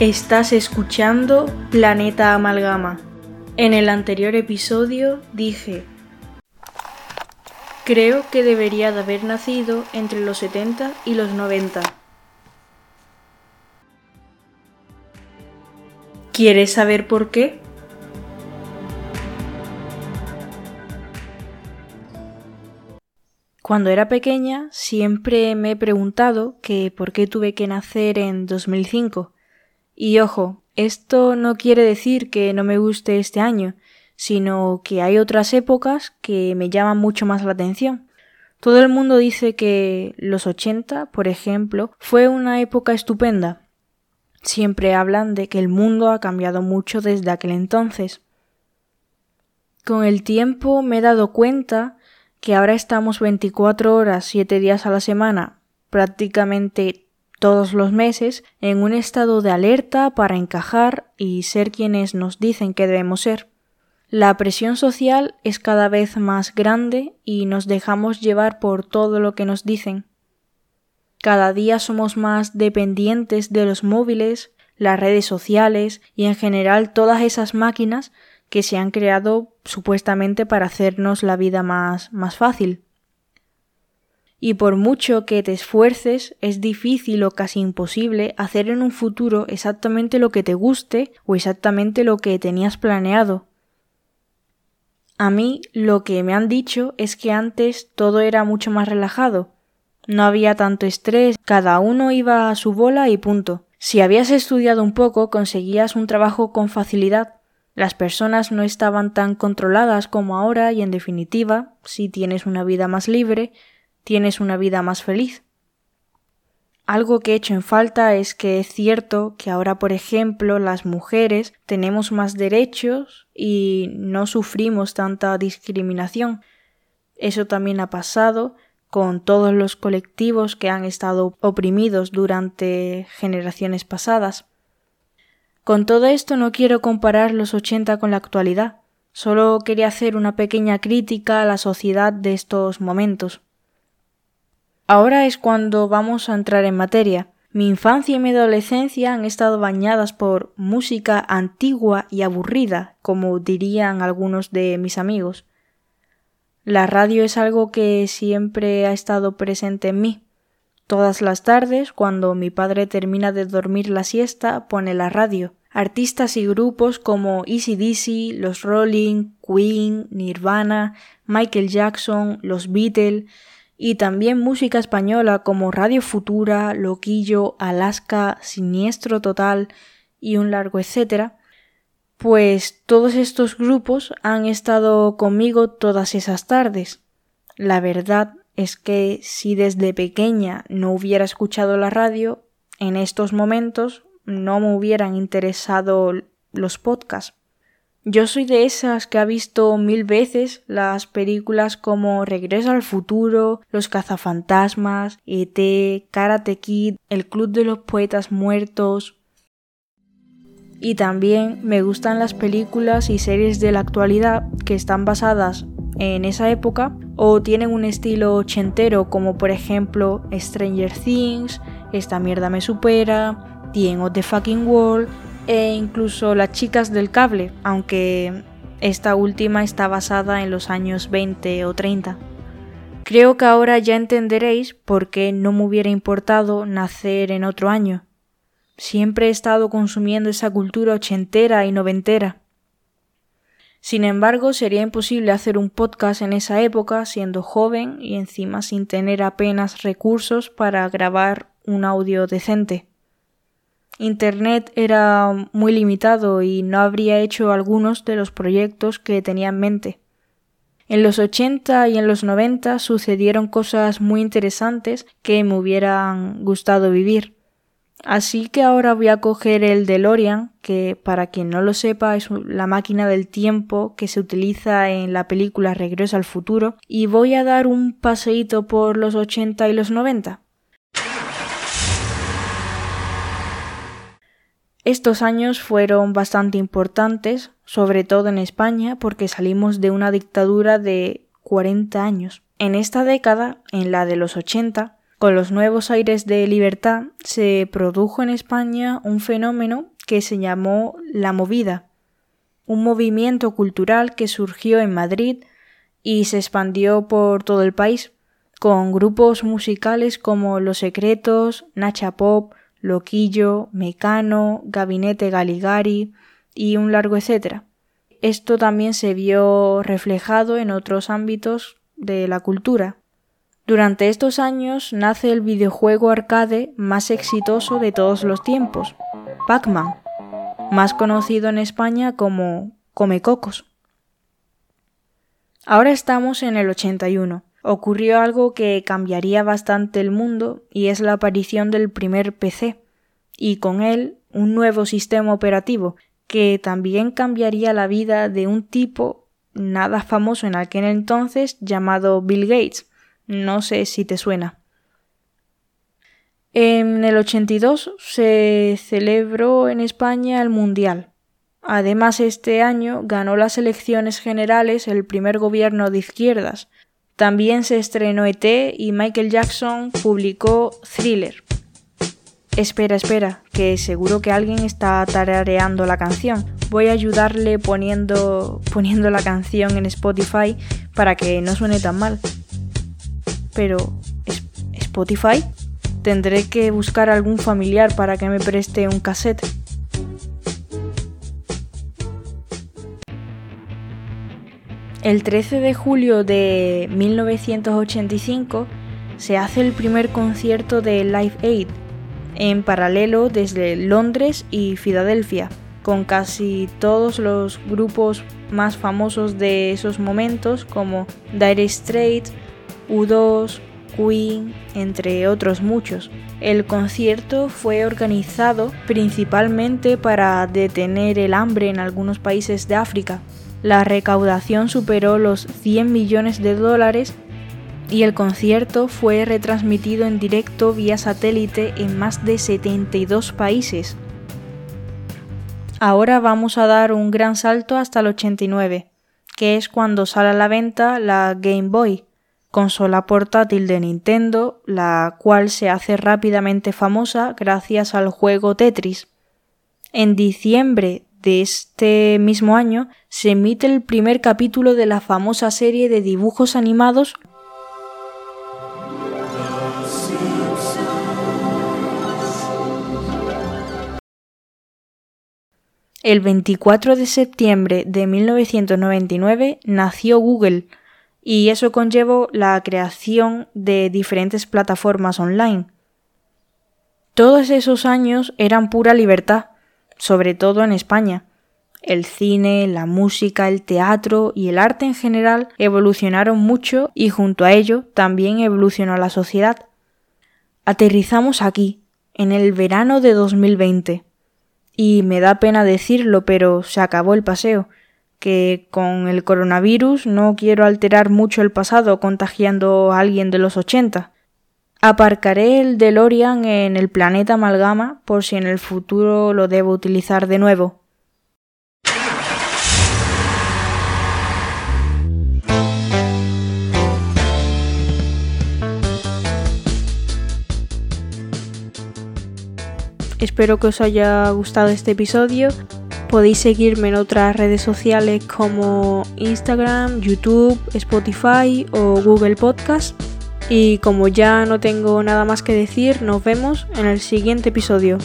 Estás escuchando Planeta Amalgama. En el anterior episodio dije, creo que debería de haber nacido entre los 70 y los 90. ¿Quieres saber por qué? Cuando era pequeña siempre me he preguntado que por qué tuve que nacer en 2005 y ojo, esto no quiere decir que no me guste este año, sino que hay otras épocas que me llaman mucho más la atención. Todo el mundo dice que los 80, por ejemplo, fue una época estupenda. Siempre hablan de que el mundo ha cambiado mucho desde aquel entonces. Con el tiempo me he dado cuenta que ahora estamos 24 horas, 7 días a la semana, prácticamente todos los meses en un estado de alerta para encajar y ser quienes nos dicen que debemos ser. La presión social es cada vez más grande y nos dejamos llevar por todo lo que nos dicen. Cada día somos más dependientes de los móviles, las redes sociales y en general todas esas máquinas que se han creado supuestamente para hacernos la vida más, más fácil y por mucho que te esfuerces, es difícil o casi imposible hacer en un futuro exactamente lo que te guste o exactamente lo que tenías planeado. A mí lo que me han dicho es que antes todo era mucho más relajado. No había tanto estrés, cada uno iba a su bola y punto. Si habías estudiado un poco conseguías un trabajo con facilidad. Las personas no estaban tan controladas como ahora y en definitiva, si tienes una vida más libre, tienes una vida más feliz. Algo que he hecho en falta es que es cierto que ahora, por ejemplo, las mujeres tenemos más derechos y no sufrimos tanta discriminación. Eso también ha pasado con todos los colectivos que han estado oprimidos durante generaciones pasadas. Con todo esto no quiero comparar los 80 con la actualidad, solo quería hacer una pequeña crítica a la sociedad de estos momentos. Ahora es cuando vamos a entrar en materia. Mi infancia y mi adolescencia han estado bañadas por música antigua y aburrida, como dirían algunos de mis amigos. La radio es algo que siempre ha estado presente en mí. Todas las tardes, cuando mi padre termina de dormir la siesta, pone la radio. Artistas y grupos como Easy Dizzy, Los Rolling, Queen, Nirvana, Michael Jackson, Los Beatles, y también música española como Radio Futura, Loquillo, Alaska, Siniestro Total y un largo etcétera, pues todos estos grupos han estado conmigo todas esas tardes. La verdad es que si desde pequeña no hubiera escuchado la radio, en estos momentos no me hubieran interesado los podcasts. Yo soy de esas que ha visto mil veces las películas como Regreso al futuro, Los cazafantasmas, ET, Karate Kid, El Club de los Poetas Muertos. Y también me gustan las películas y series de la actualidad que están basadas en esa época o tienen un estilo ochentero como por ejemplo Stranger Things, Esta mierda me supera, The End of the Fucking World e incluso Las chicas del cable, aunque esta última está basada en los años 20 o 30. Creo que ahora ya entenderéis por qué no me hubiera importado nacer en otro año. Siempre he estado consumiendo esa cultura ochentera y noventera. Sin embargo, sería imposible hacer un podcast en esa época siendo joven y encima sin tener apenas recursos para grabar un audio decente. Internet era muy limitado y no habría hecho algunos de los proyectos que tenía en mente. En los 80 y en los 90 sucedieron cosas muy interesantes que me hubieran gustado vivir. Así que ahora voy a coger el DeLorean, que para quien no lo sepa es la máquina del tiempo que se utiliza en la película Regreso al futuro, y voy a dar un paseíto por los 80 y los 90. Estos años fueron bastante importantes, sobre todo en España, porque salimos de una dictadura de 40 años. En esta década, en la de los 80, Con los nuevos aires de libertad se produjo en España un fenómeno que se llamó la movida, un movimiento cultural que surgió en Madrid y se expandió por todo el país, con grupos musicales como Los Secretos, Nacha Pop, Loquillo, Mecano, Gabinete Galigari y un largo etcétera. Esto también se vio reflejado en otros ámbitos de la cultura, durante estos años nace el videojuego arcade más exitoso de todos los tiempos, Pac-Man, más conocido en España como Comecocos. Ahora estamos en el 81. Ocurrió algo que cambiaría bastante el mundo y es la aparición del primer PC, y con él un nuevo sistema operativo que también cambiaría la vida de un tipo nada famoso en aquel entonces llamado Bill Gates no sé si te suena. En el 82 se celebró en España el Mundial. Además, este año ganó las elecciones generales el primer gobierno de izquierdas. También se estrenó ET y Michael Jackson publicó Thriller. Espera, espera, que seguro que alguien está tarareando la canción. Voy a ayudarle poniendo, poniendo la canción en Spotify para que no suene tan mal pero Spotify. Tendré que buscar algún familiar para que me preste un cassette. El 13 de julio de 1985 se hace el primer concierto de Live Aid, en paralelo desde Londres y Filadelfia, con casi todos los grupos más famosos de esos momentos como Dire Straits, U2, Queen, entre otros muchos. El concierto fue organizado principalmente para detener el hambre en algunos países de África. La recaudación superó los 100 millones de dólares y el concierto fue retransmitido en directo vía satélite en más de 72 países. Ahora vamos a dar un gran salto hasta el 89, que es cuando sale a la venta la Game Boy, consola portátil de Nintendo, la cual se hace rápidamente famosa gracias al juego Tetris. En diciembre de este mismo año se emite el primer capítulo de la famosa serie de dibujos animados El 24 de septiembre de 1999 nació Google, y eso conllevó la creación de diferentes plataformas online. Todos esos años eran pura libertad, sobre todo en España. El cine, la música, el teatro y el arte en general evolucionaron mucho y junto a ello también evolucionó la sociedad. Aterrizamos aquí, en el verano de 2020. Y me da pena decirlo, pero se acabó el paseo que con el coronavirus no quiero alterar mucho el pasado contagiando a alguien de los 80. Aparcaré el DeLorean en el planeta Amalgama por si en el futuro lo debo utilizar de nuevo. Espero que os haya gustado este episodio Podéis seguirme en otras redes sociales como Instagram, YouTube, Spotify o Google Podcast. Y como ya no tengo nada más que decir, nos vemos en el siguiente episodio.